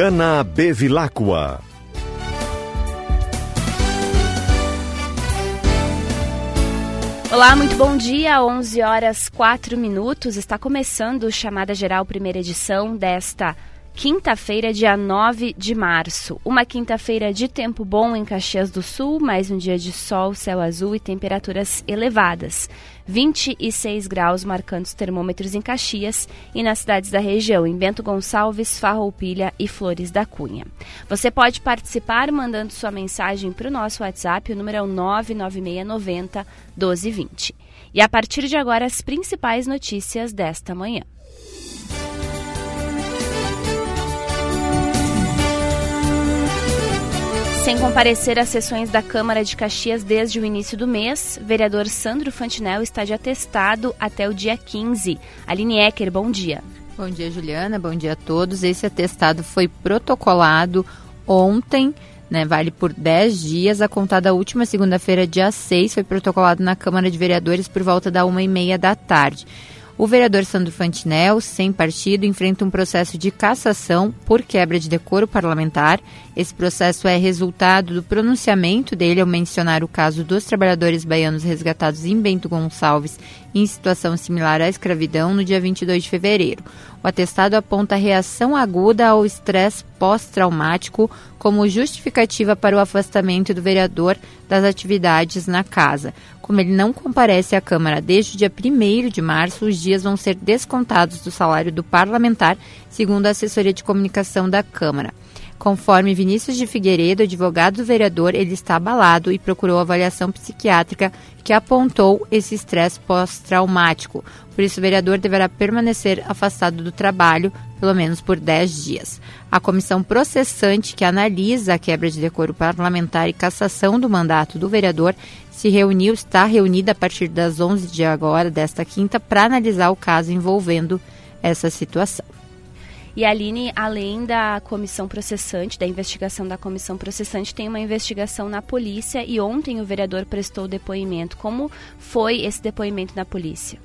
Juliana Bevilacqua. Olá, muito bom dia. 11 horas 4 minutos. Está começando o Chamada Geral, primeira edição desta quinta-feira, dia 9 de março. Uma quinta-feira de tempo bom em Caxias do Sul, mais um dia de sol, céu azul e temperaturas elevadas. 26 graus marcando os termômetros em Caxias e nas cidades da região, em Bento Gonçalves, Farroupilha e Flores da Cunha. Você pode participar mandando sua mensagem para o nosso WhatsApp, o número é o 99690 1220. E a partir de agora, as principais notícias desta manhã. Sem comparecer às sessões da Câmara de Caxias desde o início do mês, vereador Sandro Fantinel está de atestado até o dia 15. Aline Ecker, bom dia. Bom dia, Juliana. Bom dia a todos. Esse atestado foi protocolado ontem, né? Vale por 10 dias. A contada última segunda-feira, dia 6, foi protocolado na Câmara de Vereadores por volta da uma e meia da tarde. O vereador Sandro Fantinel, sem partido, enfrenta um processo de cassação por quebra de decoro parlamentar. Esse processo é resultado do pronunciamento dele ao mencionar o caso dos trabalhadores baianos resgatados em Bento Gonçalves em situação similar à escravidão no dia 22 de fevereiro. O atestado aponta reação aguda ao estresse pós-traumático como justificativa para o afastamento do vereador das atividades na casa. Como ele não comparece à Câmara desde o dia 1 de março, os dias vão ser descontados do salário do parlamentar, segundo a assessoria de comunicação da Câmara. Conforme Vinícius de Figueiredo, advogado do vereador, ele está abalado e procurou avaliação psiquiátrica que apontou esse estresse pós-traumático. Por isso, o vereador deverá permanecer afastado do trabalho pelo menos por 10 dias. A comissão processante que analisa a quebra de decoro parlamentar e cassação do mandato do vereador se reuniu, está reunida a partir das 11 de agora, desta quinta, para analisar o caso envolvendo essa situação. E Aline, além da comissão processante, da investigação da comissão processante, tem uma investigação na polícia e ontem o vereador prestou depoimento. Como foi esse depoimento na polícia?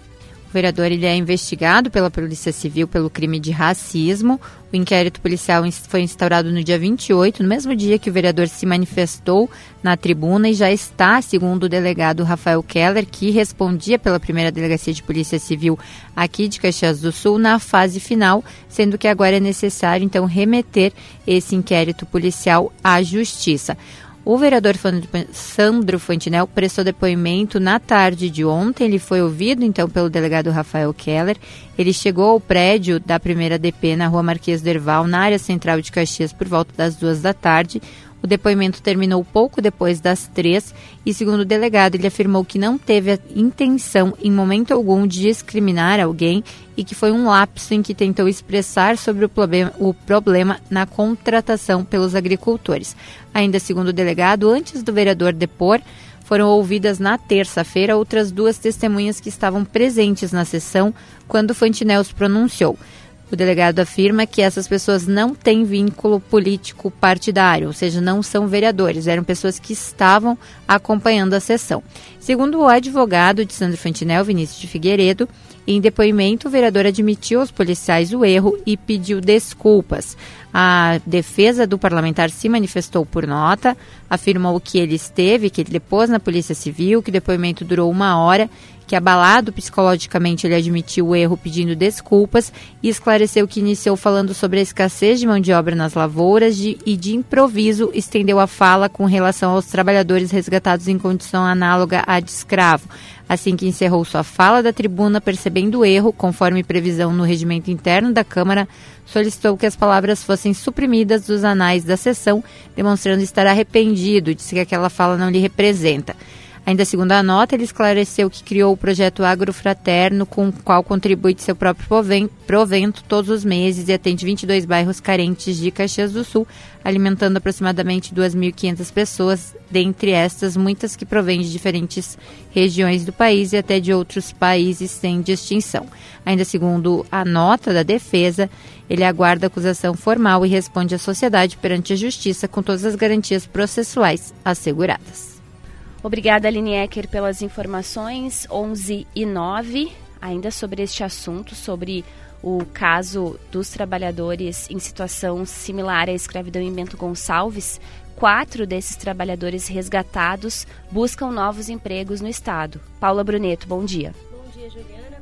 Vereador ele é investigado pela Polícia Civil pelo crime de racismo. O inquérito policial foi instaurado no dia 28, no mesmo dia que o vereador se manifestou na tribuna e já está, segundo o delegado Rafael Keller, que respondia pela primeira delegacia de Polícia Civil aqui de Caxias do Sul, na fase final, sendo que agora é necessário então remeter esse inquérito policial à Justiça. O vereador Sandro Fantinel prestou depoimento na tarde de ontem. Ele foi ouvido então pelo delegado Rafael Keller. Ele chegou ao prédio da primeira DP na rua Marquês Derval, na área central de Caxias, por volta das duas da tarde. O depoimento terminou pouco depois das três e, segundo o delegado, ele afirmou que não teve a intenção, em momento algum, de discriminar alguém e que foi um lapso em que tentou expressar sobre o problema, o problema na contratação pelos agricultores. Ainda segundo o delegado, antes do vereador depor, foram ouvidas na terça-feira outras duas testemunhas que estavam presentes na sessão quando Fantinel se pronunciou. O delegado afirma que essas pessoas não têm vínculo político partidário, ou seja, não são vereadores, eram pessoas que estavam acompanhando a sessão. Segundo o advogado de Sandro Fantinel, Vinícius de Figueiredo, em depoimento, o vereador admitiu aos policiais o erro e pediu desculpas. A defesa do parlamentar se manifestou por nota, afirmou que ele esteve, que ele depôs na Polícia Civil, que o depoimento durou uma hora que abalado psicologicamente ele admitiu o erro pedindo desculpas e esclareceu que iniciou falando sobre a escassez de mão de obra nas lavouras de, e de improviso estendeu a fala com relação aos trabalhadores resgatados em condição análoga à de escravo. Assim que encerrou sua fala da tribuna, percebendo o erro, conforme previsão no regimento interno da Câmara, solicitou que as palavras fossem suprimidas dos anais da sessão, demonstrando estar arrependido, disse que aquela fala não lhe representa. Ainda segundo a nota, ele esclareceu que criou o projeto Agrofraterno, com o qual contribui de seu próprio provento todos os meses e atende 22 bairros carentes de Caxias do Sul, alimentando aproximadamente 2.500 pessoas, dentre estas muitas que provêm de diferentes regiões do país e até de outros países sem distinção. Ainda segundo a nota da defesa, ele aguarda acusação formal e responde à sociedade perante a justiça com todas as garantias processuais asseguradas. Obrigada, Aline Ecker, pelas informações. 11 e 9, ainda sobre este assunto, sobre o caso dos trabalhadores em situação similar à escravidão em Bento Gonçalves. Quatro desses trabalhadores resgatados buscam novos empregos no estado. Paula Bruneto, bom dia. Bom dia, Juliana.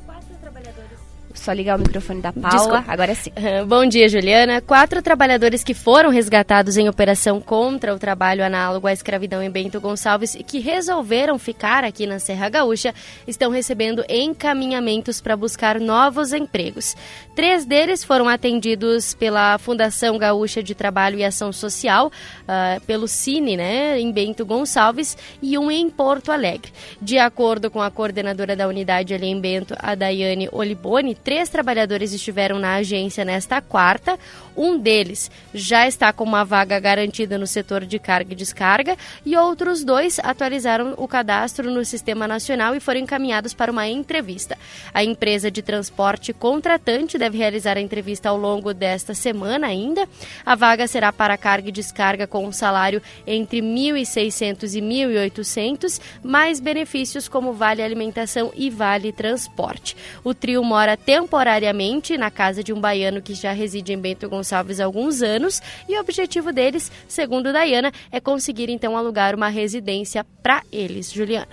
Só ligar o microfone da Paula, Desculpa. agora sim. Bom dia, Juliana. Quatro trabalhadores que foram resgatados em operação contra o trabalho análogo à escravidão em Bento Gonçalves e que resolveram ficar aqui na Serra Gaúcha estão recebendo encaminhamentos para buscar novos empregos. Três deles foram atendidos pela Fundação Gaúcha de Trabalho e Ação Social, uh, pelo Cine, né, em Bento Gonçalves, e um em Porto Alegre. De acordo com a coordenadora da unidade ali em Bento, a Daiane Oliboni, três trabalhadores estiveram na agência nesta quarta. Um deles já está com uma vaga garantida no setor de carga e descarga e outros dois atualizaram o cadastro no Sistema Nacional e foram encaminhados para uma entrevista. A empresa de transporte contratante deve realizar a entrevista ao longo desta semana ainda. A vaga será para carga e descarga com um salário entre 1.600 e 1.800, mais benefícios como vale alimentação e vale transporte. O trio mora temporariamente na casa de um baiano que já reside em Bento Gonçalves há alguns anos e o objetivo deles, segundo Dayana, é conseguir então alugar uma residência para eles. Juliana.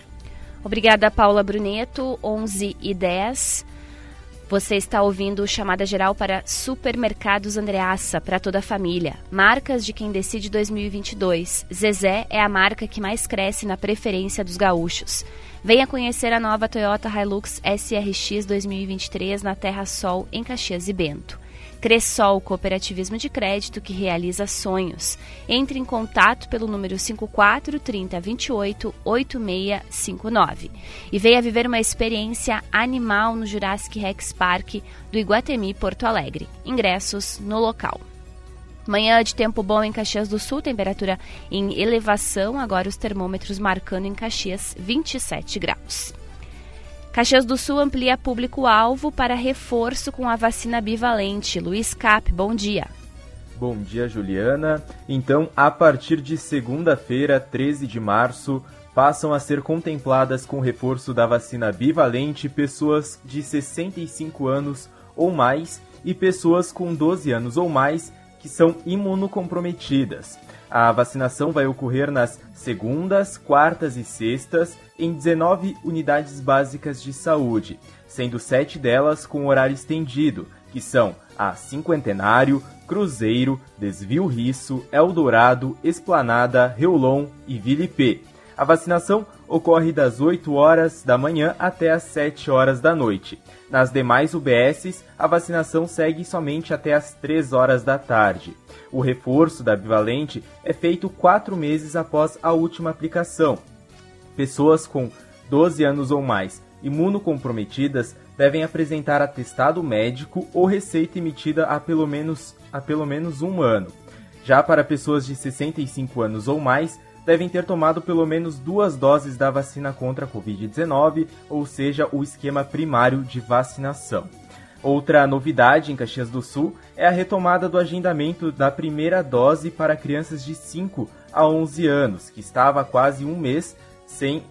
Obrigada, Paula Bruneto, 11 e 10. Você está ouvindo chamada geral para Supermercados Andreaça para toda a família. Marcas de quem decide 2022. Zezé é a marca que mais cresce na preferência dos gaúchos. Venha conhecer a nova Toyota Hilux SRX 2023 na Terra Sol, em Caxias e Bento. Cressol Cooperativismo de Crédito que realiza sonhos. Entre em contato pelo número 54 30 28 8659 e venha viver uma experiência animal no Jurassic Rex Park do Iguatemi Porto Alegre. Ingressos no local. Manhã de tempo bom em Caxias do Sul, temperatura em elevação, agora os termômetros marcando em Caxias 27 graus. Caxias do Sul amplia público-alvo para reforço com a vacina bivalente. Luiz Cap, bom dia. Bom dia, Juliana. Então, a partir de segunda-feira, 13 de março, passam a ser contempladas com reforço da vacina bivalente pessoas de 65 anos ou mais e pessoas com 12 anos ou mais que são imunocomprometidas. A vacinação vai ocorrer nas segundas, quartas e sextas em 19 unidades básicas de saúde, sendo sete delas com horário estendido, que são a Cinquentenário, Cruzeiro, Desvio Risso, Eldorado, Esplanada, Reulon e Vilipê. A vacinação ocorre das 8 horas da manhã até as 7 horas da noite. Nas demais UBSs, a vacinação segue somente até as 3 horas da tarde. O reforço da bivalente é feito 4 meses após a última aplicação. Pessoas com 12 anos ou mais imunocomprometidas devem apresentar atestado médico ou receita emitida há pelo menos, há pelo menos um ano. Já para pessoas de 65 anos ou mais, devem ter tomado pelo menos duas doses da vacina contra a Covid-19, ou seja, o esquema primário de vacinação. Outra novidade em Caxias do Sul é a retomada do agendamento da primeira dose para crianças de 5 a 11 anos, que estava há quase um mês sem,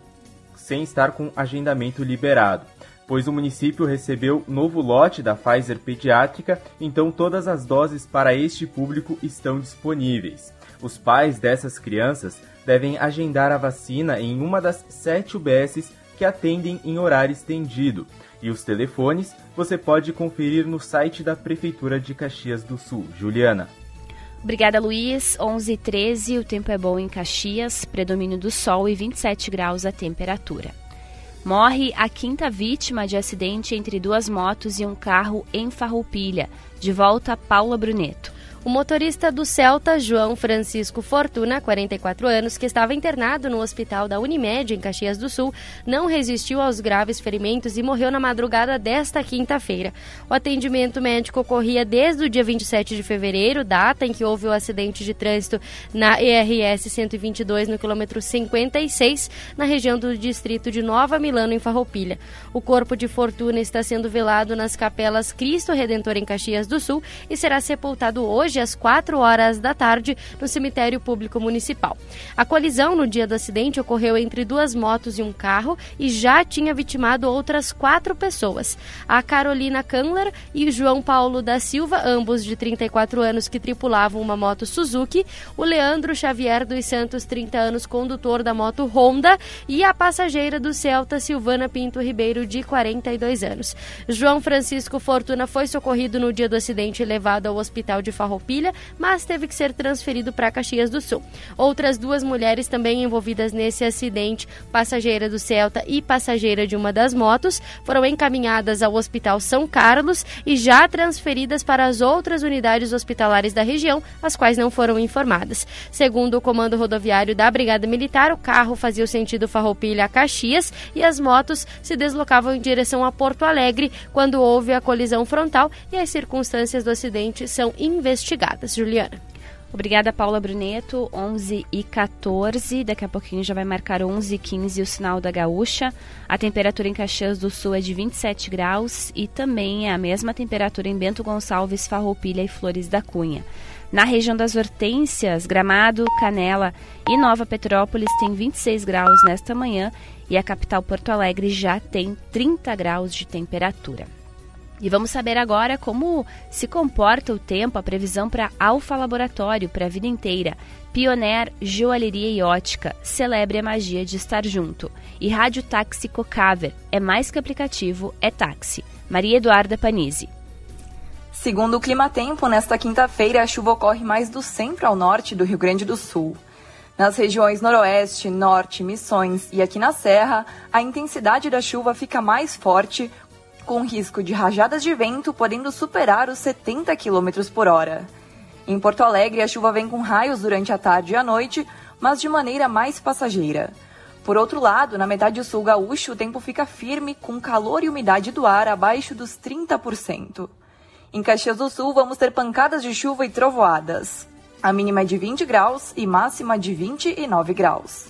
sem estar com agendamento liberado. Pois o município recebeu novo lote da Pfizer pediátrica, então todas as doses para este público estão disponíveis. Os pais dessas crianças devem agendar a vacina em uma das sete UBSs que atendem em horário estendido. E os telefones você pode conferir no site da Prefeitura de Caxias do Sul. Juliana. Obrigada, Luiz. 11 e 13, o tempo é bom em Caxias, predomínio do sol e 27 graus a temperatura. Morre a quinta vítima de acidente entre duas motos e um carro em Farroupilha. De volta, Paula Bruneto. O motorista do Celta, João Francisco Fortuna, 44 anos, que estava internado no hospital da Unimed, em Caxias do Sul, não resistiu aos graves ferimentos e morreu na madrugada desta quinta-feira. O atendimento médico ocorria desde o dia 27 de fevereiro, data em que houve o acidente de trânsito na ERS 122, no quilômetro 56, na região do distrito de Nova Milano, em Farroupilha. O corpo de Fortuna está sendo velado nas capelas Cristo Redentor, em Caxias do Sul, e será sepultado hoje hoje às 4 horas da tarde no cemitério público municipal. A colisão no dia do acidente ocorreu entre duas motos e um carro e já tinha vitimado outras quatro pessoas. A Carolina Kandler e João Paulo da Silva, ambos de 34 anos que tripulavam uma moto Suzuki, o Leandro Xavier dos Santos, 30 anos, condutor da moto Honda, e a passageira do Celta, Silvana Pinto Ribeiro, de 42 anos. João Francisco Fortuna foi socorrido no dia do acidente e levado ao hospital de Farroupilha Farroupilha, mas teve que ser transferido para Caxias do Sul. Outras duas mulheres também envolvidas nesse acidente, passageira do Celta e passageira de uma das motos, foram encaminhadas ao Hospital São Carlos e já transferidas para as outras unidades hospitalares da região, as quais não foram informadas. Segundo o comando rodoviário da Brigada Militar, o carro fazia o sentido Farroupilha a Caxias e as motos se deslocavam em direção a Porto Alegre quando houve a colisão frontal e as circunstâncias do acidente são investigadas investigadas. Juliana. Obrigada, Paula Bruneto. 11 e 14. Daqui a pouquinho já vai marcar 11 e 15 o sinal da gaúcha. A temperatura em Caxias do Sul é de 27 graus e também é a mesma temperatura em Bento Gonçalves, Farroupilha e Flores da Cunha. Na região das Hortênsias, Gramado, Canela e Nova Petrópolis tem 26 graus nesta manhã e a capital Porto Alegre já tem 30 graus de temperatura. E vamos saber agora como se comporta o tempo, a previsão para Alfa Laboratório para a vida inteira. Pioneer Joalheria e Ótica, celebre a magia de estar junto. E Rádio Táxi Cocaver, é mais que aplicativo, é táxi. Maria Eduarda Panizzi. Segundo o Clima Tempo, nesta quinta-feira a chuva ocorre mais do centro ao norte do Rio Grande do Sul. Nas regiões noroeste, norte, missões e aqui na Serra, a intensidade da chuva fica mais forte, com risco de rajadas de vento podendo superar os 70 km por hora. Em Porto Alegre, a chuva vem com raios durante a tarde e a noite, mas de maneira mais passageira. Por outro lado, na metade sul gaúcho, o tempo fica firme, com calor e umidade do ar abaixo dos 30%. Em Caxias do Sul, vamos ter pancadas de chuva e trovoadas. A mínima é de 20 graus e máxima de 29 graus.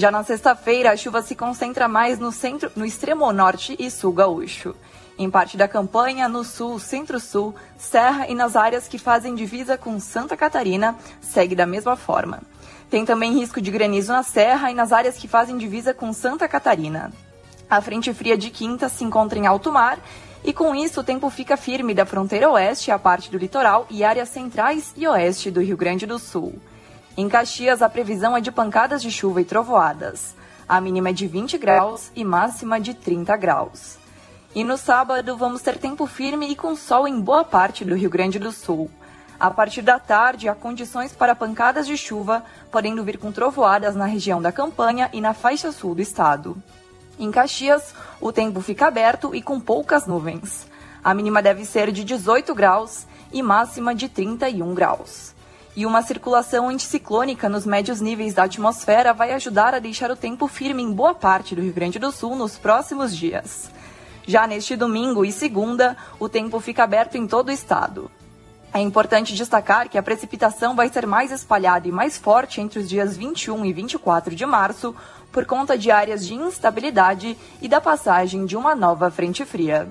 Já na sexta-feira, a chuva se concentra mais no centro, no extremo norte e sul gaúcho. Em parte da campanha, no sul, centro-sul, serra e nas áreas que fazem divisa com Santa Catarina, segue da mesma forma. Tem também risco de granizo na serra e nas áreas que fazem divisa com Santa Catarina. A frente fria de quinta se encontra em alto mar e com isso o tempo fica firme da fronteira oeste à parte do litoral e áreas centrais e oeste do Rio Grande do Sul. Em Caxias, a previsão é de pancadas de chuva e trovoadas. A mínima é de 20 graus e máxima de 30 graus. E no sábado vamos ter tempo firme e com sol em boa parte do Rio Grande do Sul. A partir da tarde, há condições para pancadas de chuva, podendo vir com trovoadas na região da campanha e na faixa sul do estado. Em Caxias, o tempo fica aberto e com poucas nuvens. A mínima deve ser de 18 graus e máxima de 31 graus e uma circulação anticiclônica nos médios níveis da atmosfera vai ajudar a deixar o tempo firme em boa parte do Rio Grande do Sul nos próximos dias. Já neste domingo e segunda, o tempo fica aberto em todo o estado. É importante destacar que a precipitação vai ser mais espalhada e mais forte entre os dias 21 e 24 de março, por conta de áreas de instabilidade e da passagem de uma nova frente fria.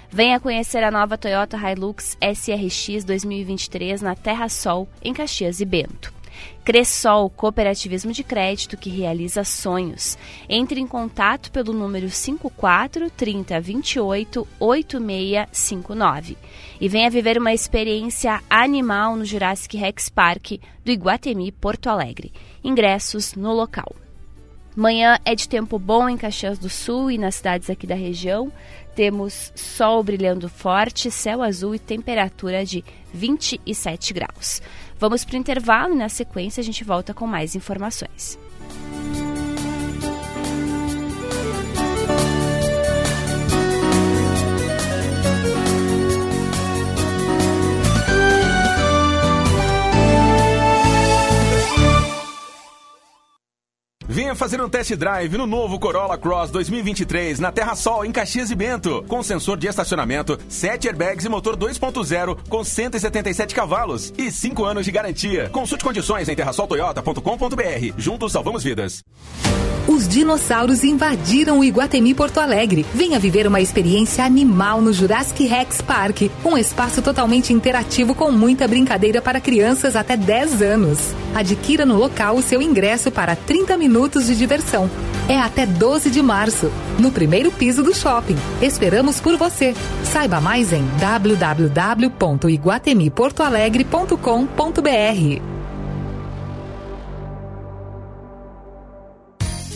Venha conhecer a nova Toyota Hilux SRX 2023 na Terra Sol, em Caxias e Bento. Cressol, cooperativismo de crédito que realiza sonhos. Entre em contato pelo número 54 30 28 8659 e venha viver uma experiência animal no Jurassic Rex Park do Iguatemi, Porto Alegre. Ingressos no local. Manhã é de tempo bom em Caxias do Sul e nas cidades aqui da região. Temos sol brilhando forte, céu azul e temperatura de 27 graus. Vamos para o intervalo e na sequência a gente volta com mais informações. Venha fazer um test drive no novo Corolla Cross 2023 na Terra Sol, em Caxias e Bento. Com sensor de estacionamento, 7 airbags e motor 2.0 com 177 cavalos e 5 anos de garantia. Consulte condições em terrasoltoyota.com.br. Juntos salvamos vidas. Os dinossauros invadiram o Iguatemi Porto Alegre. Venha viver uma experiência animal no Jurassic Rex Park, um espaço totalmente interativo com muita brincadeira para crianças até 10 anos. Adquira no local o seu ingresso para 30 minutos de diversão. É até 12 de março, no primeiro piso do shopping. Esperamos por você. Saiba mais em www.iguatemiportoalegre.com.br.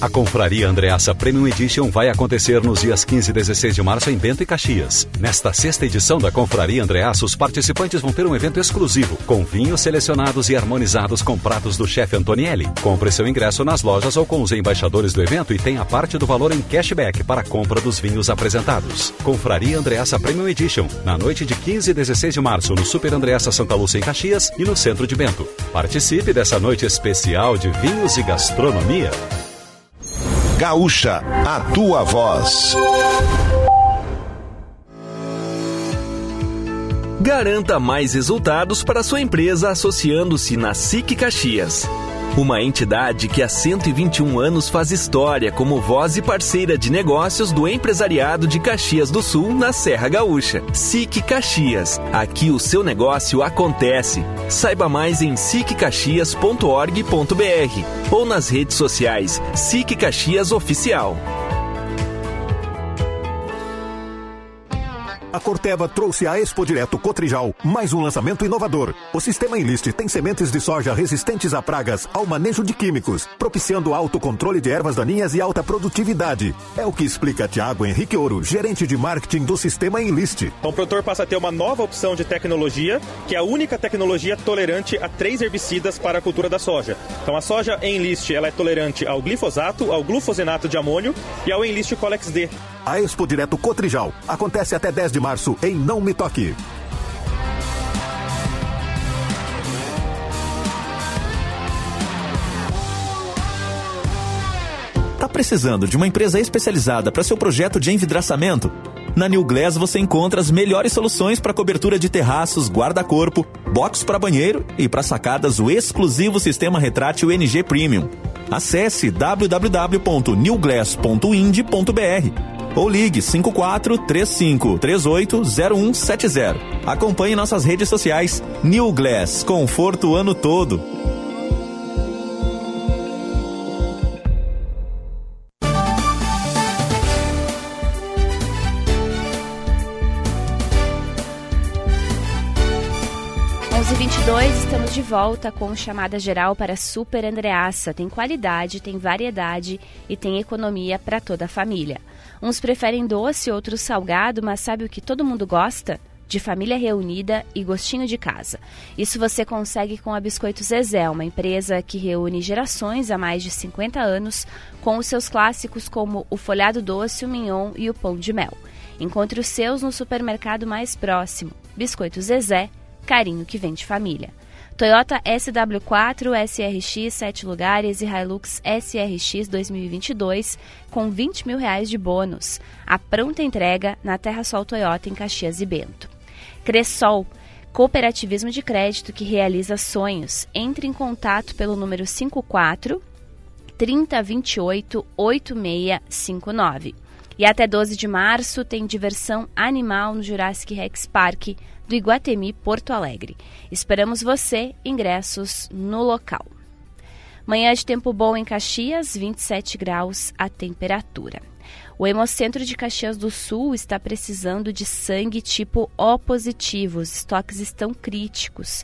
A Confraria Andreassa Premium Edition vai acontecer nos dias 15 e 16 de março em Bento e Caxias. Nesta sexta edição da Confraria Andreassa, os participantes vão ter um evento exclusivo, com vinhos selecionados e harmonizados com pratos do chefe Antonielli. Compre seu ingresso nas lojas ou com os embaixadores do evento e tenha parte do valor em cashback para a compra dos vinhos apresentados. Confraria Andreassa Premium Edition, na noite de 15 e 16 de março, no Super Andreassa Santa Lúcia em Caxias e no centro de Bento. Participe dessa noite especial de vinhos e gastronomia. Gaúcha, a tua voz. Garanta mais resultados para sua empresa associando-se na SIC Caxias. Uma entidade que há 121 anos faz história como voz e parceira de negócios do empresariado de Caxias do Sul, na Serra Gaúcha. SIC Caxias. Aqui o seu negócio acontece. Saiba mais em siccaxias.org.br ou nas redes sociais SIC Caxias Oficial. A Corteva trouxe a Expo Direto Cotrijal, mais um lançamento inovador. O sistema Enlist tem sementes de soja resistentes a pragas, ao manejo de químicos, propiciando alto controle de ervas daninhas e alta produtividade. É o que explica Tiago Henrique Ouro, gerente de marketing do sistema Enlist. Então o produtor passa a ter uma nova opção de tecnologia, que é a única tecnologia tolerante a três herbicidas para a cultura da soja. Então a soja Enlist ela é tolerante ao glifosato, ao glufosinato de amônio e ao Enlist Colex D. A Expo Direto Cotrijal acontece até 10 de março em Não Me Toque. Tá precisando de uma empresa especializada para seu projeto de envidraçamento? Na New Glass você encontra as melhores soluções para cobertura de terraços, guarda-corpo, box para banheiro e para sacadas o exclusivo sistema retrátil NG Premium. Acesse www.newglass.ind.br ou ligue 54 35 38 0170. Acompanhe nossas redes sociais. New Glass, conforto o ano todo. Estamos de volta com chamada geral para Super Andreassa. Tem qualidade, tem variedade e tem economia para toda a família. Uns preferem doce, outros salgado, mas sabe o que todo mundo gosta? De família reunida e gostinho de casa. Isso você consegue com a Biscoitos Zezé, uma empresa que reúne gerações há mais de 50 anos, com os seus clássicos como o folhado doce, o mignon e o pão de mel. Encontre os seus no supermercado mais próximo. Biscoitos Zezé, carinho que vem de família. Toyota SW4, SRX 7 lugares e Hilux SRX 2022 com 20 mil reais de bônus. A pronta entrega na Terra Sol Toyota em Caxias e Bento. Cressol, cooperativismo de crédito que realiza sonhos. Entre em contato pelo número 54 3028 8659. E até 12 de março tem diversão animal no Jurassic Rex Park do Iguatemi Porto Alegre. Esperamos você, ingressos no local. Manhã de tempo bom em Caxias, 27 graus a temperatura. O Hemocentro de Caxias do Sul está precisando de sangue tipo O positivo. Os estoques estão críticos.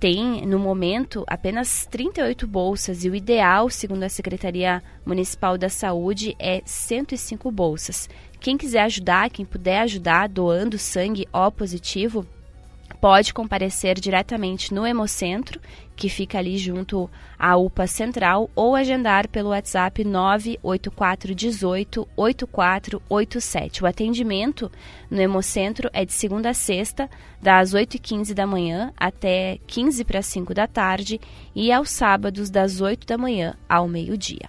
Tem, no momento, apenas 38 bolsas e o ideal, segundo a Secretaria Municipal da Saúde, é 105 bolsas. Quem quiser ajudar, quem puder ajudar doando sangue O positivo, pode comparecer diretamente no Hemocentro, que fica ali junto à UPA Central, ou agendar pelo WhatsApp 98418 8487. O atendimento no Hemocentro é de segunda a sexta, das 8h15 da manhã até 15 para 5 da tarde, e aos sábados, das 8 da manhã ao meio-dia.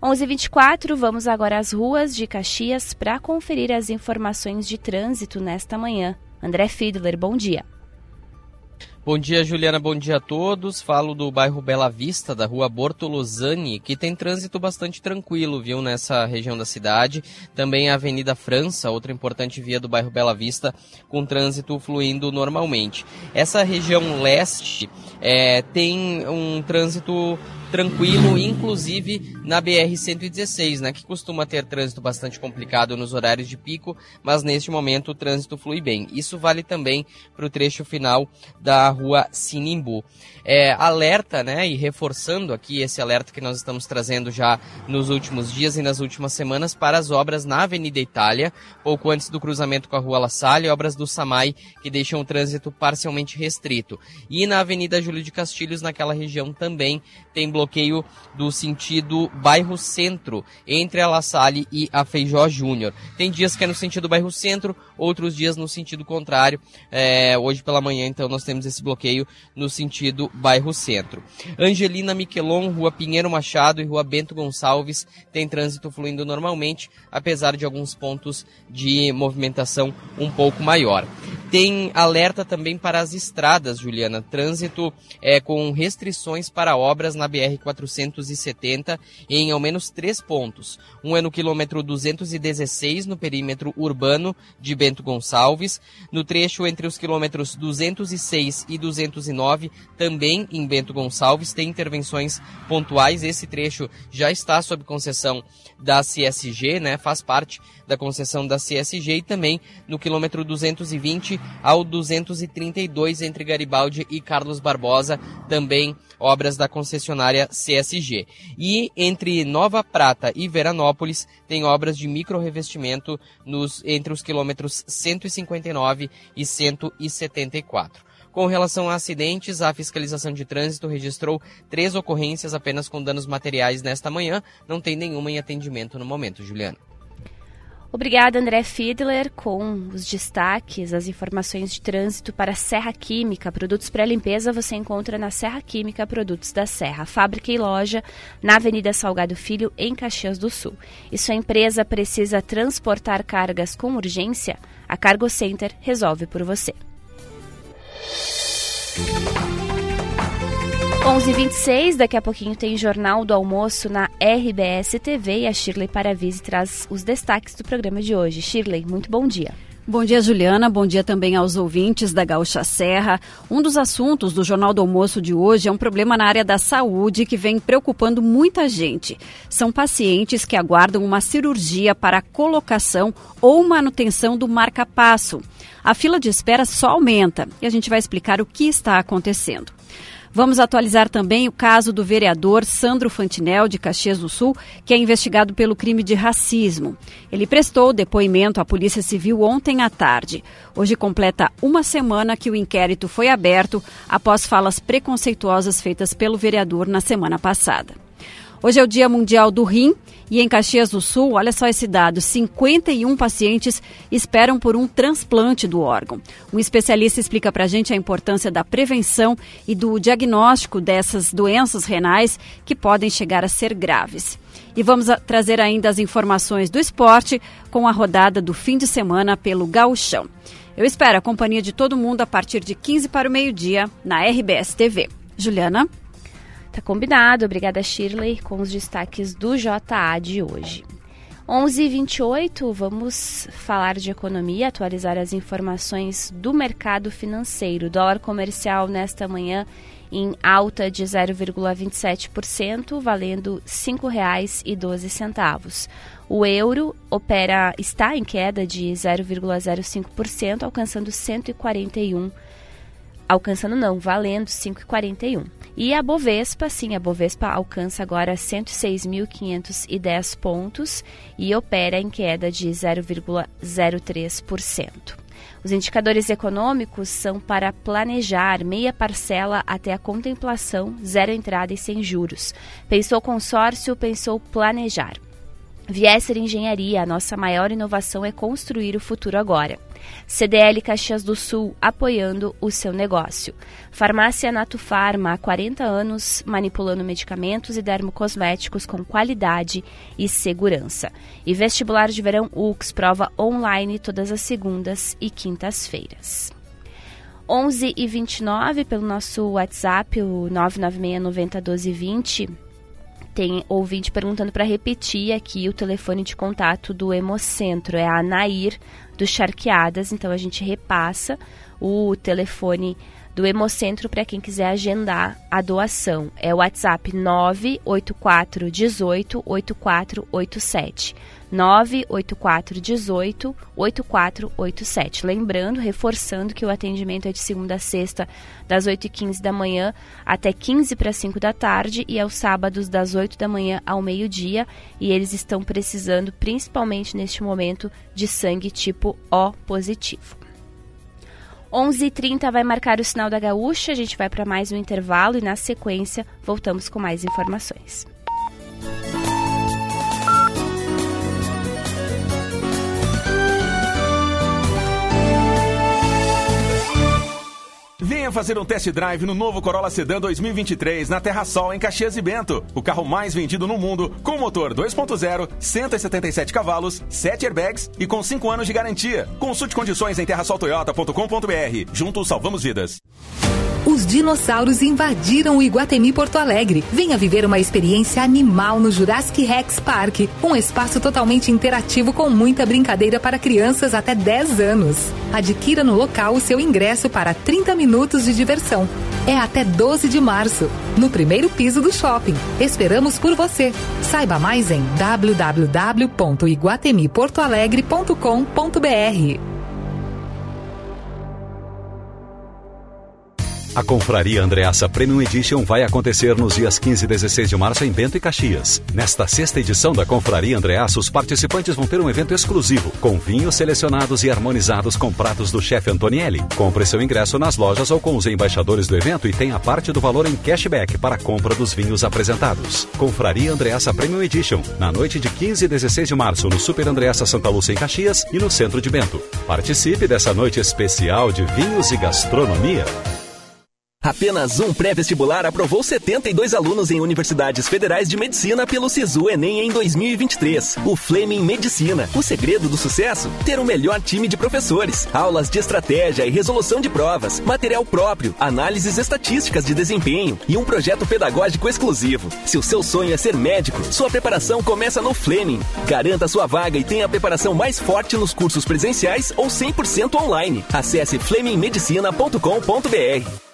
11:24 vamos agora às ruas de Caxias para conferir as informações de trânsito nesta manhã. André Fiedler, bom dia. Bom dia, Juliana. Bom dia a todos. Falo do bairro Bela Vista, da rua Bortolosani, que tem trânsito bastante tranquilo, viu, nessa região da cidade. Também a Avenida França, outra importante via do bairro Bela Vista, com trânsito fluindo normalmente. Essa região leste é, tem um trânsito tranquilo, inclusive na BR-116, né, que costuma ter trânsito bastante complicado nos horários de pico, mas neste momento o trânsito flui bem. Isso vale também para o trecho final da rua Sinimbu. É, alerta, né, e reforçando aqui esse alerta que nós estamos trazendo já nos últimos dias e nas últimas semanas para as obras na Avenida Itália, pouco antes do cruzamento com a rua La Salle, obras do SAMAI que deixam o trânsito parcialmente restrito. E na Avenida Júlio de Castilhos, naquela região também tem bloqueio bloqueio do sentido bairro centro, entre a La Salle e a Feijó Júnior. Tem dias que é no sentido bairro centro, outros dias no sentido contrário. É, hoje pela manhã, então, nós temos esse bloqueio no sentido bairro centro. Angelina Miquelon, Rua Pinheiro Machado e Rua Bento Gonçalves tem trânsito fluindo normalmente, apesar de alguns pontos de movimentação um pouco maior. Tem alerta também para as estradas, Juliana. Trânsito é, com restrições para obras na BR-470 em ao menos três pontos. Um é no quilômetro 216, no perímetro urbano de Bento Gonçalves. No trecho entre os quilômetros 206 e 209, também em Bento Gonçalves, tem intervenções pontuais. Esse trecho já está sob concessão da CSG, né? Faz parte da concessão da CSG e também no quilômetro 220 ao 232 entre Garibaldi e Carlos Barbosa, também obras da concessionária CSG. E entre Nova Prata e Veranópolis tem obras de micro-revestimento nos, entre os quilômetros 159 e 174. Com relação a acidentes, a fiscalização de trânsito registrou três ocorrências apenas com danos materiais nesta manhã. Não tem nenhuma em atendimento no momento, Juliana. Obrigada, André Fiedler, com os destaques, as informações de trânsito para Serra Química. Produtos para limpeza você encontra na Serra Química Produtos da Serra, fábrica e loja na Avenida Salgado Filho, em Caxias do Sul. E sua empresa precisa transportar cargas com urgência? A Cargo Center resolve por você. 11:26 daqui a pouquinho tem Jornal do Almoço na RBS TV e a Shirley Paravise traz os destaques do programa de hoje. Shirley, muito bom dia. Bom dia, Juliana. Bom dia também aos ouvintes da Gaúcha Serra. Um dos assuntos do Jornal do Almoço de hoje é um problema na área da saúde que vem preocupando muita gente. São pacientes que aguardam uma cirurgia para colocação ou manutenção do marca-passo. A fila de espera só aumenta e a gente vai explicar o que está acontecendo. Vamos atualizar também o caso do vereador Sandro Fantinel, de Caxias do Sul, que é investigado pelo crime de racismo. Ele prestou depoimento à Polícia Civil ontem à tarde. Hoje completa uma semana que o inquérito foi aberto após falas preconceituosas feitas pelo vereador na semana passada. Hoje é o Dia Mundial do Rim e em Caxias do Sul, olha só esse dado: 51 pacientes esperam por um transplante do órgão. Um especialista explica para a gente a importância da prevenção e do diagnóstico dessas doenças renais que podem chegar a ser graves. E vamos trazer ainda as informações do esporte com a rodada do fim de semana pelo Gauchão. Eu espero a companhia de todo mundo a partir de 15 para o meio-dia na RBS TV. Juliana? Tá combinado. Obrigada, Shirley, com os destaques do JA de hoje. 11h28, vamos falar de economia, atualizar as informações do mercado financeiro. Dólar comercial nesta manhã em alta de 0,27%, valendo R$ 5,12. O euro opera está em queda de 0,05%, alcançando 141 alcançando não, valendo 5,41. E a Bovespa, sim, a Bovespa alcança agora 106.510 pontos e opera em queda de 0,03%. Os indicadores econômicos são para planejar meia parcela até a contemplação, zero entrada e sem juros. Pensou consórcio, pensou planejar. Viesser Engenharia, a nossa maior inovação é construir o futuro agora. CDL Caxias do Sul, apoiando o seu negócio. Farmácia Nato Farma, há 40 anos, manipulando medicamentos e dermocosméticos com qualidade e segurança. E vestibular de verão UX, prova online todas as segundas e quintas-feiras. 11 e 29 pelo nosso WhatsApp, o 996 90 12 20 tem ouvinte perguntando para repetir aqui o telefone de contato do Hemocentro. É a Nair do Charqueadas, então a gente repassa o telefone do Hemocentro para quem quiser agendar a doação. É o WhatsApp 984 18 8487. 984 18 8487. Lembrando, reforçando que o atendimento é de segunda a sexta, das 8h15 da manhã até 15 para 5 da tarde e aos sábados das 8 da manhã ao meio-dia. E eles estão precisando, principalmente neste momento, de sangue tipo O positivo. 11h30 vai marcar o sinal da gaúcha, a gente vai para mais um intervalo e na sequência voltamos com mais informações. Venha fazer um test drive no novo Corolla Sedan 2023 na Terra Sol, em Caxias e Bento. O carro mais vendido no mundo, com motor 2.0, 177 cavalos, 7 airbags e com 5 anos de garantia. Consulte condições em terrasoltoyota.com.br. Juntos salvamos vidas. Os dinossauros invadiram o Iguatemi Porto Alegre. Venha viver uma experiência animal no Jurassic Rex Park, um espaço totalmente interativo com muita brincadeira para crianças até 10 anos. Adquira no local o seu ingresso para 30 minutos de diversão. É até 12 de março, no primeiro piso do shopping. Esperamos por você. Saiba mais em www.iguatemiportoalegre.com.br. A Confraria Andreassa Premium Edition vai acontecer nos dias 15 e 16 de março em Bento e Caxias. Nesta sexta edição da Confraria Andreassa, os participantes vão ter um evento exclusivo, com vinhos selecionados e harmonizados com pratos do chefe Antonielli. Compre seu ingresso nas lojas ou com os embaixadores do evento e tenha parte do valor em cashback para a compra dos vinhos apresentados. Confraria Andreassa Premium Edition, na noite de 15 e 16 de março no Super Andreassa Santa Lúcia em Caxias e no centro de Bento. Participe dessa noite especial de vinhos e gastronomia. Apenas um pré-vestibular aprovou 72 alunos em universidades federais de medicina pelo Sisu Enem em 2023. O Fleming Medicina. O segredo do sucesso? Ter o melhor time de professores, aulas de estratégia e resolução de provas, material próprio, análises estatísticas de desempenho e um projeto pedagógico exclusivo. Se o seu sonho é ser médico, sua preparação começa no Fleming. Garanta sua vaga e tenha a preparação mais forte nos cursos presenciais ou 100% online. Acesse flemingmedicina.com.br.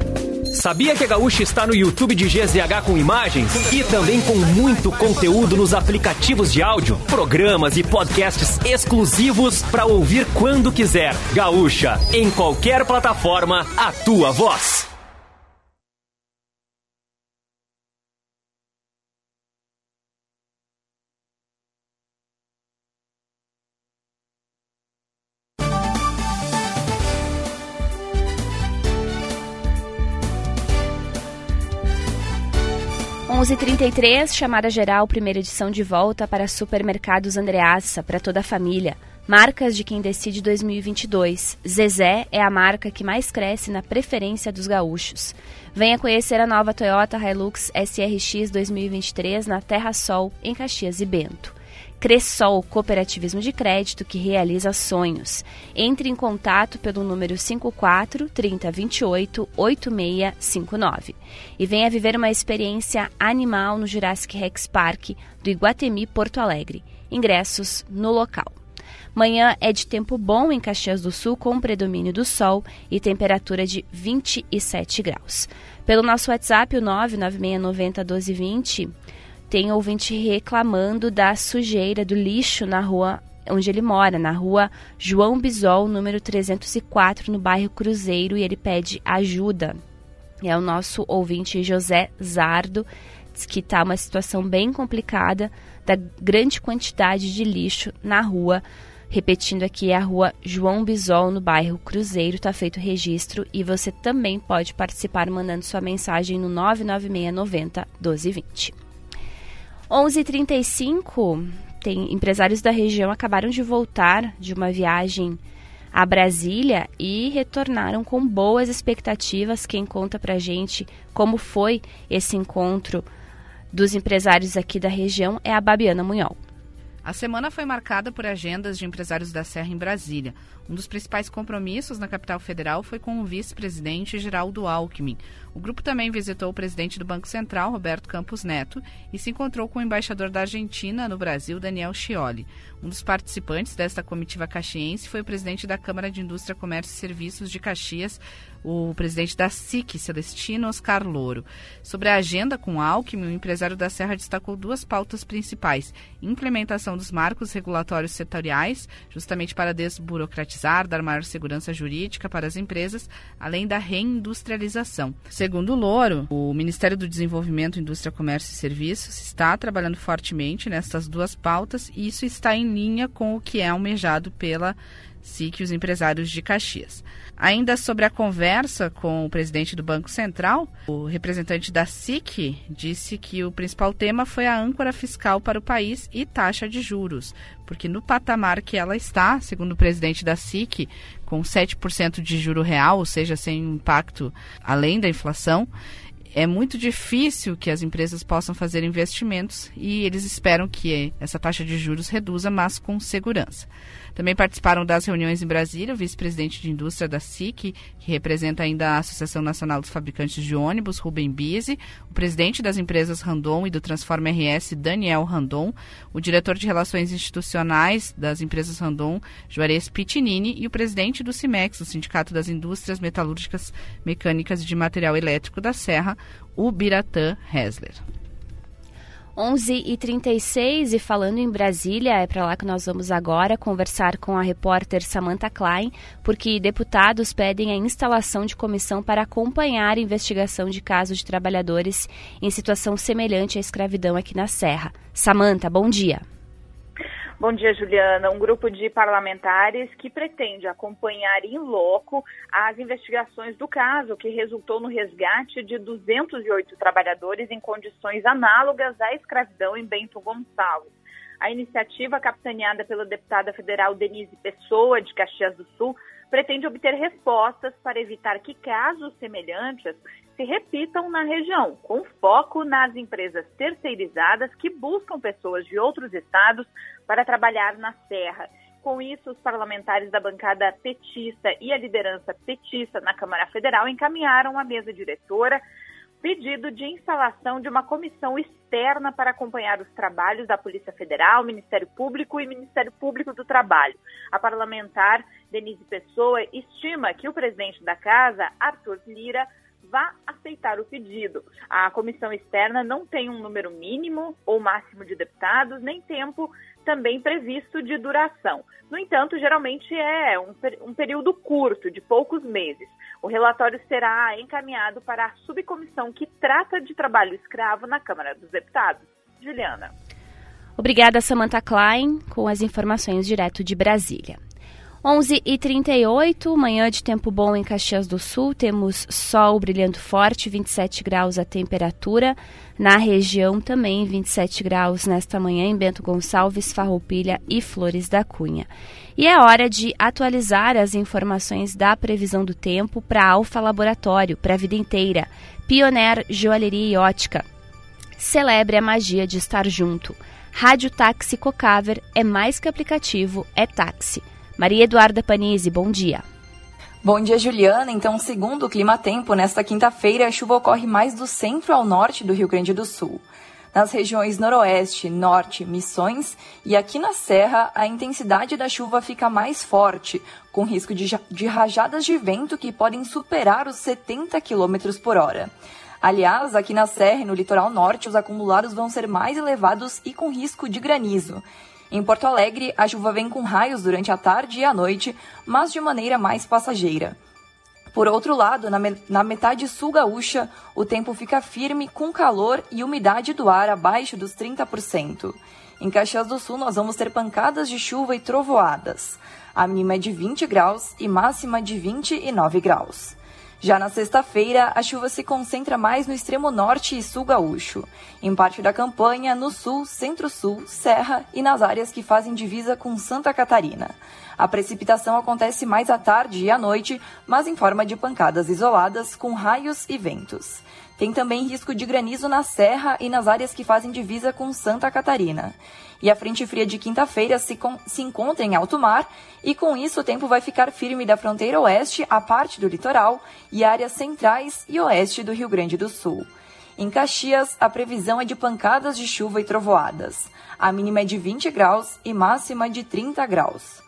Sabia que a Gaúcha está no YouTube de GZH com imagens e também com muito conteúdo nos aplicativos de áudio, programas e podcasts exclusivos para ouvir quando quiser. Gaúcha, em qualquer plataforma, a tua voz. Onze trinta chamada geral, primeira edição de volta para supermercados Andreassa, para toda a família. Marcas de quem decide 2022. Zezé é a marca que mais cresce na preferência dos gaúchos. Venha conhecer a nova Toyota Hilux SRX 2023 na Terra Sol, em Caxias e Bento. Cressol Cooperativismo de Crédito que realiza sonhos. Entre em contato pelo número 54 3028 8659 e venha viver uma experiência animal no Jurassic Rex Park do Iguatemi Porto Alegre. Ingressos no local. Manhã é de tempo bom em Caxias do Sul, com predomínio do sol e temperatura de 27 graus. Pelo nosso WhatsApp, o 99690 1220, tem ouvinte reclamando da sujeira, do lixo na rua onde ele mora, na rua João Bisol, número 304, no bairro Cruzeiro, e ele pede ajuda. É o nosso ouvinte José Zardo, que está uma situação bem complicada da grande quantidade de lixo na rua Repetindo aqui, é a rua João Bisol, no bairro Cruzeiro, está feito o registro e você também pode participar mandando sua mensagem no 99690 1220. 11:35 tem empresários da região acabaram de voltar de uma viagem a Brasília e retornaram com boas expectativas. Quem conta pra gente como foi esse encontro dos empresários aqui da região é a Babiana Munhol. A semana foi marcada por agendas de empresários da Serra em Brasília. Um dos principais compromissos na capital federal foi com o vice-presidente Geraldo Alckmin. O grupo também visitou o presidente do Banco Central, Roberto Campos Neto, e se encontrou com o embaixador da Argentina no Brasil, Daniel Scioli. Um dos participantes desta comitiva caxiense foi o presidente da Câmara de Indústria, Comércio e Serviços de Caxias, o presidente da SIC, Celestino Oscar Louro. Sobre a agenda com Alckmin, o empresário da Serra destacou duas pautas principais: implementação dos marcos regulatórios setoriais, justamente para dar maior segurança jurídica para as empresas, além da reindustrialização. Segundo o Louro, o Ministério do Desenvolvimento, Indústria, Comércio e Serviços está trabalhando fortemente nessas duas pautas e isso está em linha com o que é almejado pela SIC e os empresários de Caxias. Ainda sobre a conversa com o presidente do Banco Central, o representante da SIC disse que o principal tema foi a âncora fiscal para o país e taxa de juros, porque no patamar que ela está, segundo o presidente da SIC, com 7% de juro real, ou seja, sem impacto além da inflação, é muito difícil que as empresas possam fazer investimentos e eles esperam que essa taxa de juros reduza, mas com segurança. Também participaram das reuniões em Brasília o vice-presidente de indústria da SIC, que representa ainda a Associação Nacional dos Fabricantes de Ônibus, Rubem Bise, o presidente das empresas Randon e do Transforma RS, Daniel Randon, o diretor de Relações Institucionais das empresas Randon, Juarez Pitinini, e o presidente do CIMEX, o Sindicato das Indústrias Metalúrgicas Mecânicas de Material Elétrico da Serra, o Biratã Hesler. 11h36 e falando em Brasília, é para lá que nós vamos agora conversar com a repórter Samantha Klein, porque deputados pedem a instalação de comissão para acompanhar a investigação de casos de trabalhadores em situação semelhante à escravidão aqui na Serra. Samantha, bom dia. Bom dia, Juliana. Um grupo de parlamentares que pretende acompanhar em loco as investigações do caso que resultou no resgate de 208 trabalhadores em condições análogas à escravidão em Bento Gonçalves. A iniciativa, capitaneada pela deputada federal Denise Pessoa, de Caxias do Sul, pretende obter respostas para evitar que casos semelhantes se repitam na região, com foco nas empresas terceirizadas que buscam pessoas de outros estados para trabalhar na Serra. Com isso, os parlamentares da bancada petista e a liderança petista na Câmara Federal encaminharam à mesa diretora pedido de instalação de uma comissão externa para acompanhar os trabalhos da Polícia Federal, Ministério Público e Ministério Público do Trabalho. A parlamentar Denise Pessoa estima que o presidente da casa, Arthur Lira, vá aceitar o pedido. A comissão externa não tem um número mínimo ou máximo de deputados, nem tempo também previsto de duração. No entanto, geralmente é um, um, período curto, de poucos meses. O relatório será encaminhado para a subcomissão que trata de trabalho escravo na Câmara dos Deputados. Juliana. Obrigada, Samantha Klein, com as informações direto de Brasília. 11h38, manhã de tempo bom em Caxias do Sul. Temos sol brilhando forte, 27 graus a temperatura. Na região também 27 graus nesta manhã em Bento Gonçalves, Farroupilha e Flores da Cunha. E é hora de atualizar as informações da previsão do tempo para Alfa Laboratório, para a vida inteira. Pioneer Joalheria e Ótica. Celebre a magia de estar junto. Rádio Táxi Cocaver é mais que aplicativo, é táxi. Maria Eduarda Panizzi, bom dia. Bom dia, Juliana. Então, segundo o Clima Tempo, nesta quinta-feira a chuva ocorre mais do centro ao norte do Rio Grande do Sul. Nas regiões noroeste, norte, missões e aqui na Serra, a intensidade da chuva fica mais forte, com risco de, de rajadas de vento que podem superar os 70 km por hora. Aliás, aqui na Serra e no litoral norte, os acumulados vão ser mais elevados e com risco de granizo. Em Porto Alegre, a chuva vem com raios durante a tarde e a noite, mas de maneira mais passageira. Por outro lado, na, me na metade sul gaúcha, o tempo fica firme com calor e umidade do ar abaixo dos 30%. Em Caxias do Sul, nós vamos ter pancadas de chuva e trovoadas. A mínima é de 20 graus e máxima de 29 graus. Já na sexta-feira, a chuva se concentra mais no extremo norte e sul gaúcho, em parte da campanha, no sul, centro-sul, serra e nas áreas que fazem divisa com Santa Catarina. A precipitação acontece mais à tarde e à noite, mas em forma de pancadas isoladas, com raios e ventos. Tem também risco de granizo na serra e nas áreas que fazem divisa com Santa Catarina. E a frente fria de quinta-feira se, se encontra em alto mar, e com isso o tempo vai ficar firme da fronteira oeste à parte do litoral e áreas centrais e oeste do Rio Grande do Sul. Em Caxias, a previsão é de pancadas de chuva e trovoadas. A mínima é de 20 graus e máxima de 30 graus.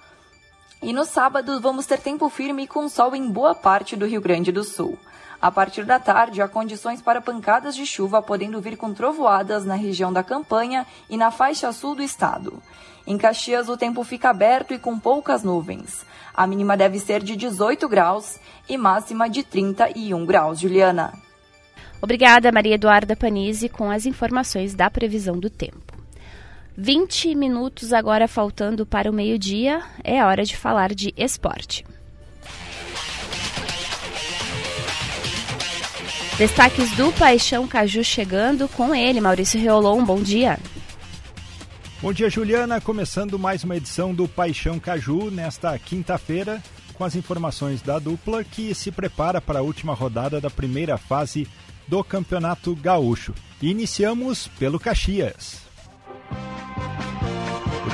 E no sábado vamos ter tempo firme com sol em boa parte do Rio Grande do Sul. A partir da tarde, há condições para pancadas de chuva, podendo vir com trovoadas na região da campanha e na faixa sul do estado. Em Caxias, o tempo fica aberto e com poucas nuvens. A mínima deve ser de 18 graus e máxima de 31 graus. Juliana. Obrigada, Maria Eduarda Panizzi, com as informações da previsão do tempo. 20 minutos agora faltando para o meio-dia, é hora de falar de esporte. Destaques do Paixão Caju chegando com ele, Maurício Reolon, bom dia. Bom dia, Juliana. Começando mais uma edição do Paixão Caju nesta quinta-feira, com as informações da dupla que se prepara para a última rodada da primeira fase do Campeonato Gaúcho. Iniciamos pelo Caxias.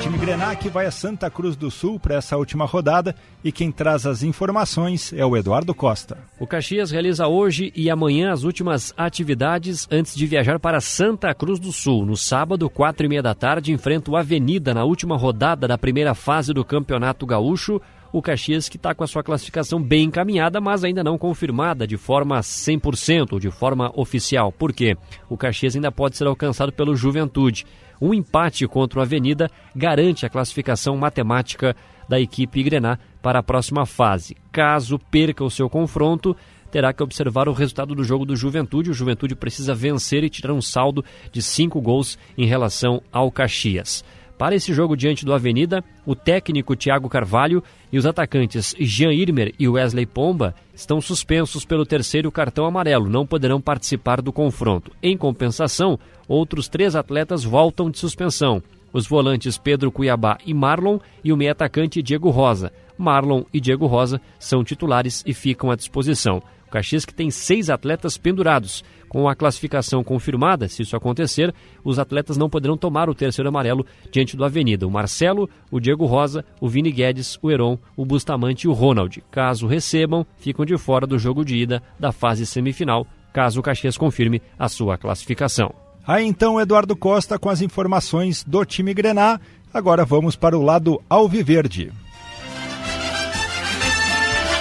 Time Grenac vai a Santa Cruz do Sul para essa última rodada e quem traz as informações é o Eduardo Costa. O Caxias realiza hoje e amanhã as últimas atividades antes de viajar para Santa Cruz do Sul. No sábado, quatro e meia da tarde, enfrenta o Avenida na última rodada da primeira fase do Campeonato Gaúcho o Caxias que está com a sua classificação bem encaminhada, mas ainda não confirmada de forma 100%, de forma oficial. Por quê? O Caxias ainda pode ser alcançado pelo Juventude. Um empate contra o Avenida garante a classificação matemática da equipe Grená para a próxima fase. Caso perca o seu confronto, terá que observar o resultado do jogo do Juventude. O Juventude precisa vencer e tirar um saldo de cinco gols em relação ao Caxias. Para esse jogo diante do Avenida, o técnico Thiago Carvalho e os atacantes Jean Irmer e Wesley Pomba estão suspensos pelo terceiro cartão amarelo, não poderão participar do confronto. Em compensação, outros três atletas voltam de suspensão. Os volantes Pedro Cuiabá e Marlon e o meio atacante Diego Rosa. Marlon e Diego Rosa são titulares e ficam à disposição. O Caxias que tem seis atletas pendurados. Com a classificação confirmada, se isso acontecer, os atletas não poderão tomar o terceiro amarelo diante do Avenida. O Marcelo, o Diego Rosa, o Vini Guedes, o Heron, o Bustamante e o Ronald. Caso recebam, ficam de fora do jogo de ida da fase semifinal, caso o Caxias confirme a sua classificação. Aí então, Eduardo Costa com as informações do time Grená. Agora vamos para o lado alviverde.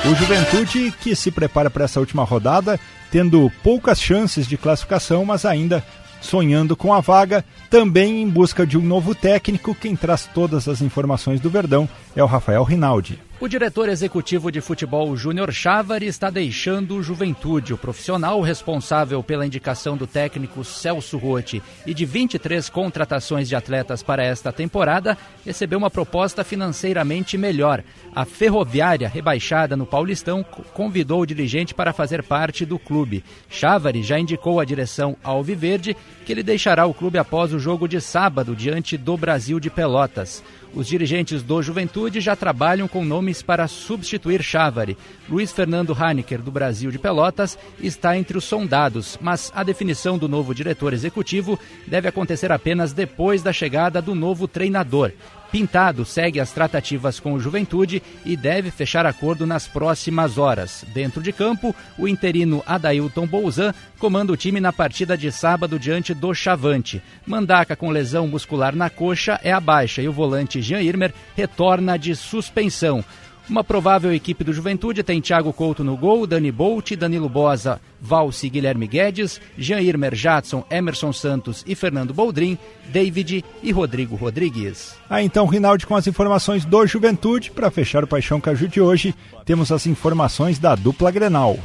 O Juventude, que se prepara para essa última rodada, tendo poucas chances de classificação, mas ainda sonhando com a vaga, também em busca de um novo técnico. Quem traz todas as informações do Verdão é o Rafael Rinaldi. O diretor executivo de futebol Júnior Chávari está deixando o Juventude. O profissional responsável pela indicação do técnico Celso Rotti e de 23 contratações de atletas para esta temporada recebeu uma proposta financeiramente melhor. A Ferroviária, rebaixada no Paulistão, convidou o dirigente para fazer parte do clube. Chávari já indicou à direção Alviverde que ele deixará o clube após o jogo de sábado diante do Brasil de Pelotas. Os dirigentes do Juventude já trabalham com nomes para substituir Chávari. Luiz Fernando Haneker, do Brasil de Pelotas, está entre os sondados, mas a definição do novo diretor executivo deve acontecer apenas depois da chegada do novo treinador. Pintado segue as tratativas com o Juventude e deve fechar acordo nas próximas horas. Dentro de campo, o interino Adailton Bouzan comanda o time na partida de sábado diante do Chavante. Mandaca com lesão muscular na coxa é a baixa e o volante Jean Irmer retorna de suspensão. Uma provável equipe do Juventude tem Thiago Couto no gol, Dani Bolt, Danilo Bosa, Valsi Guilherme Guedes, Jean Irmer Jadson, Emerson Santos e Fernando Boldrin, David e Rodrigo Rodrigues. Ah, então, Rinaldi, com as informações do Juventude, para fechar o Paixão Caju de hoje, temos as informações da dupla Grenal.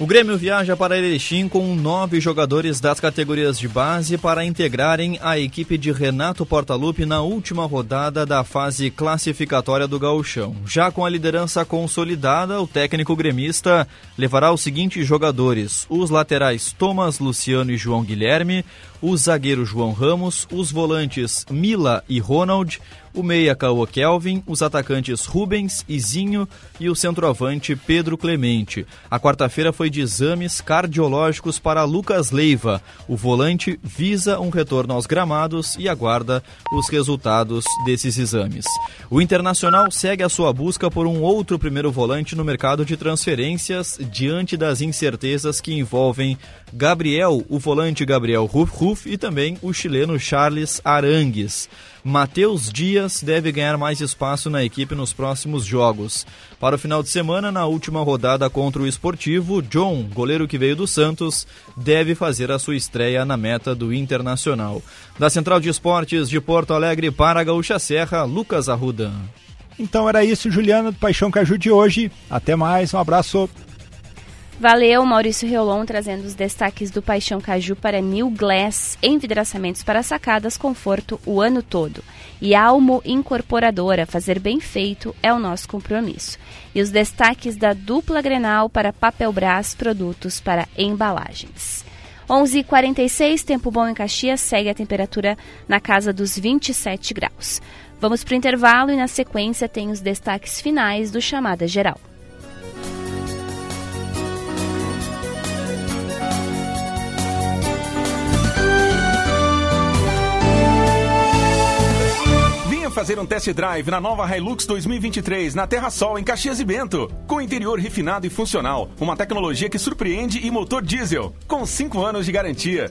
O Grêmio viaja para Erechim com nove jogadores das categorias de base para integrarem a equipe de Renato Portaluppi na última rodada da fase classificatória do Gauchão. Já com a liderança consolidada, o técnico gremista levará os seguintes jogadores: os laterais Thomas, Luciano e João Guilherme, o zagueiro João Ramos, os volantes Mila e Ronald, o meia Caô Kelvin, os atacantes Rubens, Izinho e o centroavante Pedro Clemente. A quarta-feira foi de exames cardiológicos para Lucas Leiva. O volante visa um retorno aos gramados e aguarda os resultados desses exames. O Internacional segue a sua busca por um outro primeiro volante no mercado de transferências diante das incertezas que envolvem Gabriel, o volante Gabriel Ruf E também o chileno Charles Arangues. Matheus Dias deve ganhar mais espaço na equipe nos próximos jogos. Para o final de semana, na última rodada contra o Esportivo, John, goleiro que veio do Santos, deve fazer a sua estreia na meta do Internacional. Da Central de Esportes de Porto Alegre para a Gaúcha Serra, Lucas Arruda. Então era isso, Juliana, do Paixão Caju de hoje. Até mais, um abraço. Valeu, Maurício Reolon trazendo os destaques do Paixão Caju para New Glass, envidraçamentos para sacadas, conforto o ano todo. E Almo Incorporadora, fazer bem feito é o nosso compromisso. E os destaques da dupla Grenal para Papel Brás, produtos para embalagens. 11:46 tempo bom em Caxias, segue a temperatura na casa dos 27 graus. Vamos para o intervalo e na sequência tem os destaques finais do Chamada Geral. Fazer um test drive na nova Hilux 2023 na Terra Sol, em Caxias e Bento. Com interior refinado e funcional, uma tecnologia que surpreende e motor diesel, com 5 anos de garantia.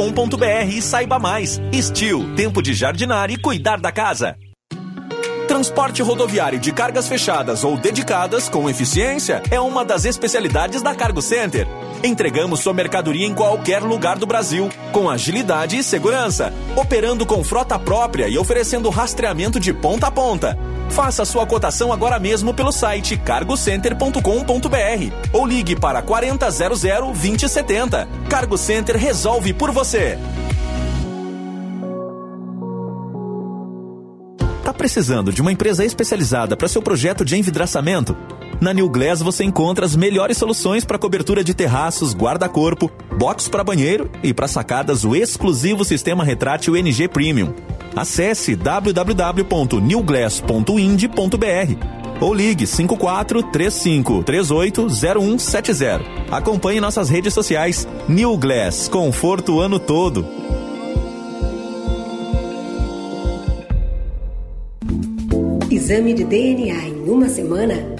ofertas.steel.com.br e saiba mais. Steel, tempo de jardinar e cuidar da casa. Transporte rodoviário de cargas fechadas ou dedicadas com eficiência é uma das especialidades da Cargo Center. Entregamos sua mercadoria em qualquer lugar do Brasil, com agilidade e segurança, operando com frota própria e oferecendo rastreamento de ponta a ponta. Faça sua cotação agora mesmo pelo site cargocenter.com.br ou ligue para 4000 2070. Cargo Center resolve por você. Tá precisando de uma empresa especializada para seu projeto de envidraçamento? Na New Glass você encontra as melhores soluções para cobertura de terraços, guarda-corpo, box para banheiro e para sacadas o exclusivo sistema retrátil NG Premium. Acesse www.newglass.ind.br ou ligue 54 35 38 0170. Acompanhe nossas redes sociais. New Glass, conforto o ano todo. Exame de DNA em uma semana?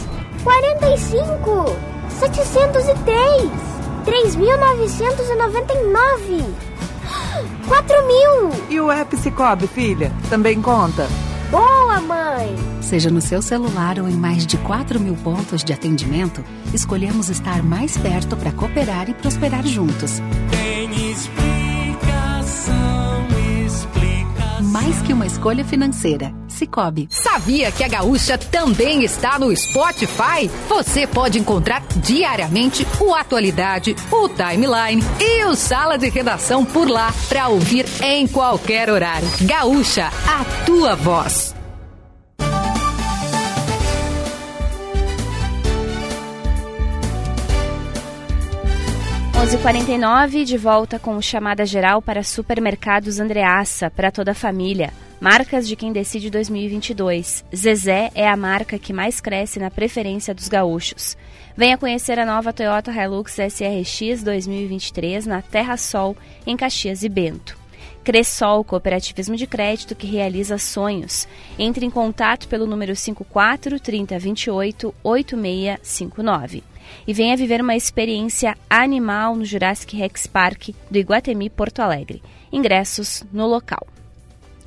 45, 703, 3.999, 4 mil. E o app Cicobi, filha, também conta? Boa, mãe! Seja no seu celular ou em mais de 4 mil pontos de atendimento, escolhemos estar mais perto para cooperar e prosperar juntos. Tem explicação, explicação. Mais que uma escolha financeira. Cicobi. Sabia que a Gaúcha também está no Spotify? Você pode encontrar diariamente o Atualidade, o Timeline e o Sala de Redação por lá para ouvir em qualquer horário. Gaúcha, a tua voz. Onze quarenta de volta com chamada geral para supermercados Andreaça para toda a família. Marcas de quem decide 2022. Zezé é a marca que mais cresce na preferência dos gaúchos. Venha conhecer a nova Toyota Hilux SRX 2023 na Terra Sol, em Caxias e Bento. Cressol, cooperativismo de crédito que realiza sonhos. Entre em contato pelo número 54 3028 8659 e venha viver uma experiência animal no Jurassic Rex Park do Iguatemi Porto Alegre. Ingressos no local.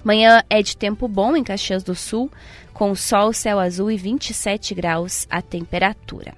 Manhã é de tempo bom em Caxias do Sul, com sol, céu azul e 27 graus a temperatura.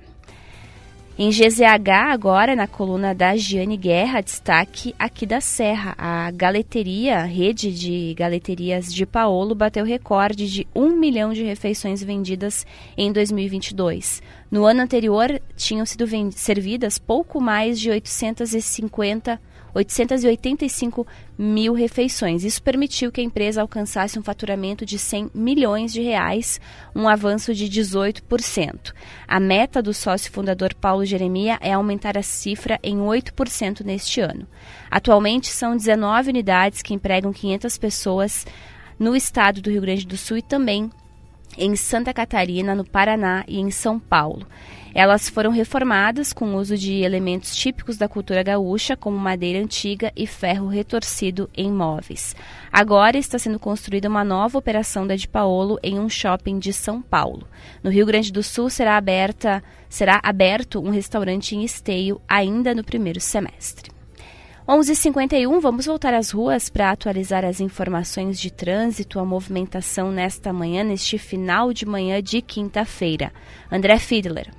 Em GZH, agora, na coluna da Giane Guerra, destaque aqui da Serra. A galeteria, a rede de galeterias de Paolo, bateu recorde de 1 milhão de refeições vendidas em 2022. No ano anterior, tinham sido servidas pouco mais de 850 885 mil refeições. Isso permitiu que a empresa alcançasse um faturamento de 100 milhões de reais, um avanço de 18%. A meta do sócio fundador Paulo Jeremia é aumentar a cifra em 8% neste ano. Atualmente são 19 unidades que empregam 500 pessoas no estado do Rio Grande do Sul e também em Santa Catarina, no Paraná e em São Paulo. Elas foram reformadas com o uso de elementos típicos da cultura gaúcha, como madeira antiga e ferro retorcido em móveis. Agora está sendo construída uma nova operação da de Paolo em um shopping de São Paulo. No Rio Grande do Sul será aberta será aberto um restaurante em Esteio ainda no primeiro semestre. 11h51, vamos voltar às ruas para atualizar as informações de trânsito, a movimentação nesta manhã, neste final de manhã de quinta-feira. André Fiedler.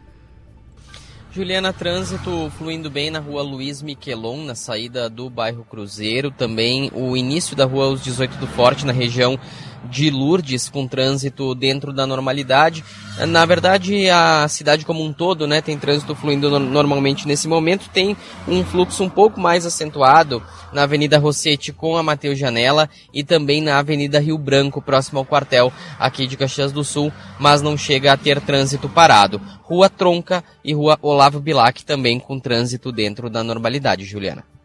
Juliana, trânsito fluindo bem na rua Luiz Miquelon, na saída do bairro Cruzeiro. Também o início da rua Os 18 do Forte, na região de Lourdes, com trânsito dentro da normalidade. Na verdade, a cidade como um todo né, tem trânsito fluindo no normalmente nesse momento. Tem um fluxo um pouco mais acentuado na Avenida Rossetti com a Mateus Janela e também na Avenida Rio Branco, próximo ao quartel aqui de Caxias do Sul, mas não chega a ter trânsito parado. Rua Tronca e Rua Olavo Bilac também com trânsito dentro da normalidade, Juliana.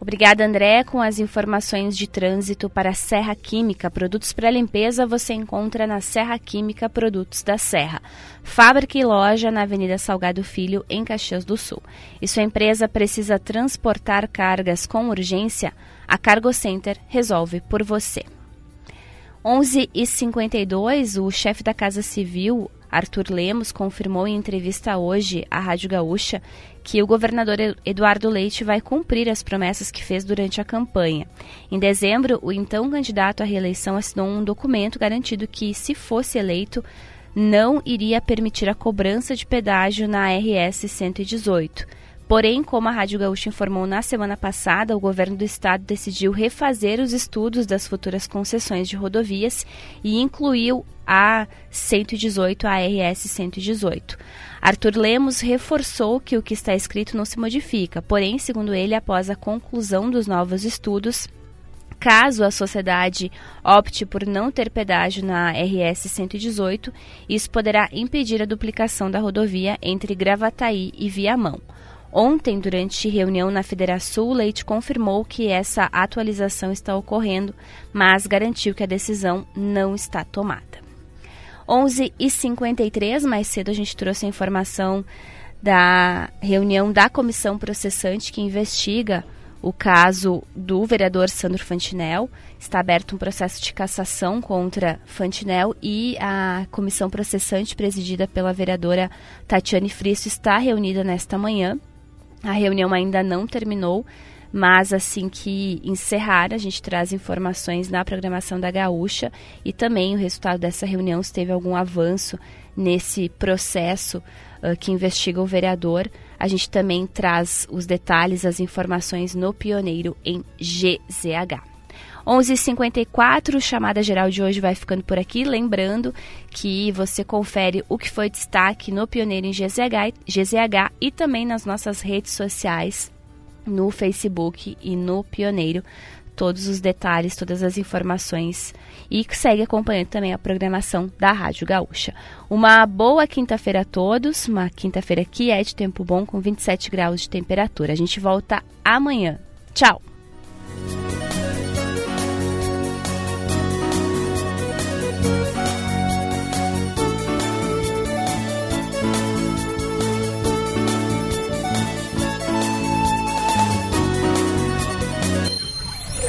Obrigada, André. Com as informações de trânsito para Serra Química, produtos para limpeza você encontra na Serra Química Produtos da Serra. Fábrica e loja na Avenida Salgado Filho, em Caxias do Sul. E sua empresa precisa transportar cargas com urgência? A Cargo Center resolve por você. 11h52, o chefe da Casa Civil, Arthur Lemos, confirmou em entrevista hoje à Rádio Gaúcha que o governador Eduardo Leite vai cumprir as promessas que fez durante a campanha. Em dezembro, o então candidato à reeleição assinou um documento garantindo que, se fosse eleito, não iria permitir a cobrança de pedágio na RS 118. Porém, como a Rádio Gaúcha informou na semana passada, o governo do estado decidiu refazer os estudos das futuras concessões de rodovias e incluiu a 118, a RS 118. Arthur Lemos reforçou que o que está escrito não se modifica, porém, segundo ele, após a conclusão dos novos estudos, Caso a sociedade opte por não ter pedágio na RS 118, isso poderá impedir a duplicação da rodovia entre Gravataí e Viamão. Ontem, durante reunião na Federação, Leite confirmou que essa atualização está ocorrendo, mas garantiu que a decisão não está tomada. 11h53, mais cedo a gente trouxe a informação da reunião da comissão processante que investiga o caso do vereador Sandro Fantinel. Está aberto um processo de cassação contra Fantinel e a comissão processante, presidida pela vereadora Tatiane Fristo, está reunida nesta manhã. A reunião ainda não terminou, mas assim que encerrar, a gente traz informações na programação da Gaúcha e também o resultado dessa reunião, se teve algum avanço nesse processo uh, que investiga o vereador. A gente também traz os detalhes, as informações no Pioneiro em GZH. 11h54, chamada geral de hoje vai ficando por aqui. Lembrando que você confere o que foi destaque no Pioneiro em GZH, GZH e também nas nossas redes sociais, no Facebook e no Pioneiro todos os detalhes, todas as informações e segue acompanhando também a programação da Rádio Gaúcha. Uma boa quinta-feira a todos, uma quinta-feira que é de tempo bom com 27 graus de temperatura. A gente volta amanhã. Tchau!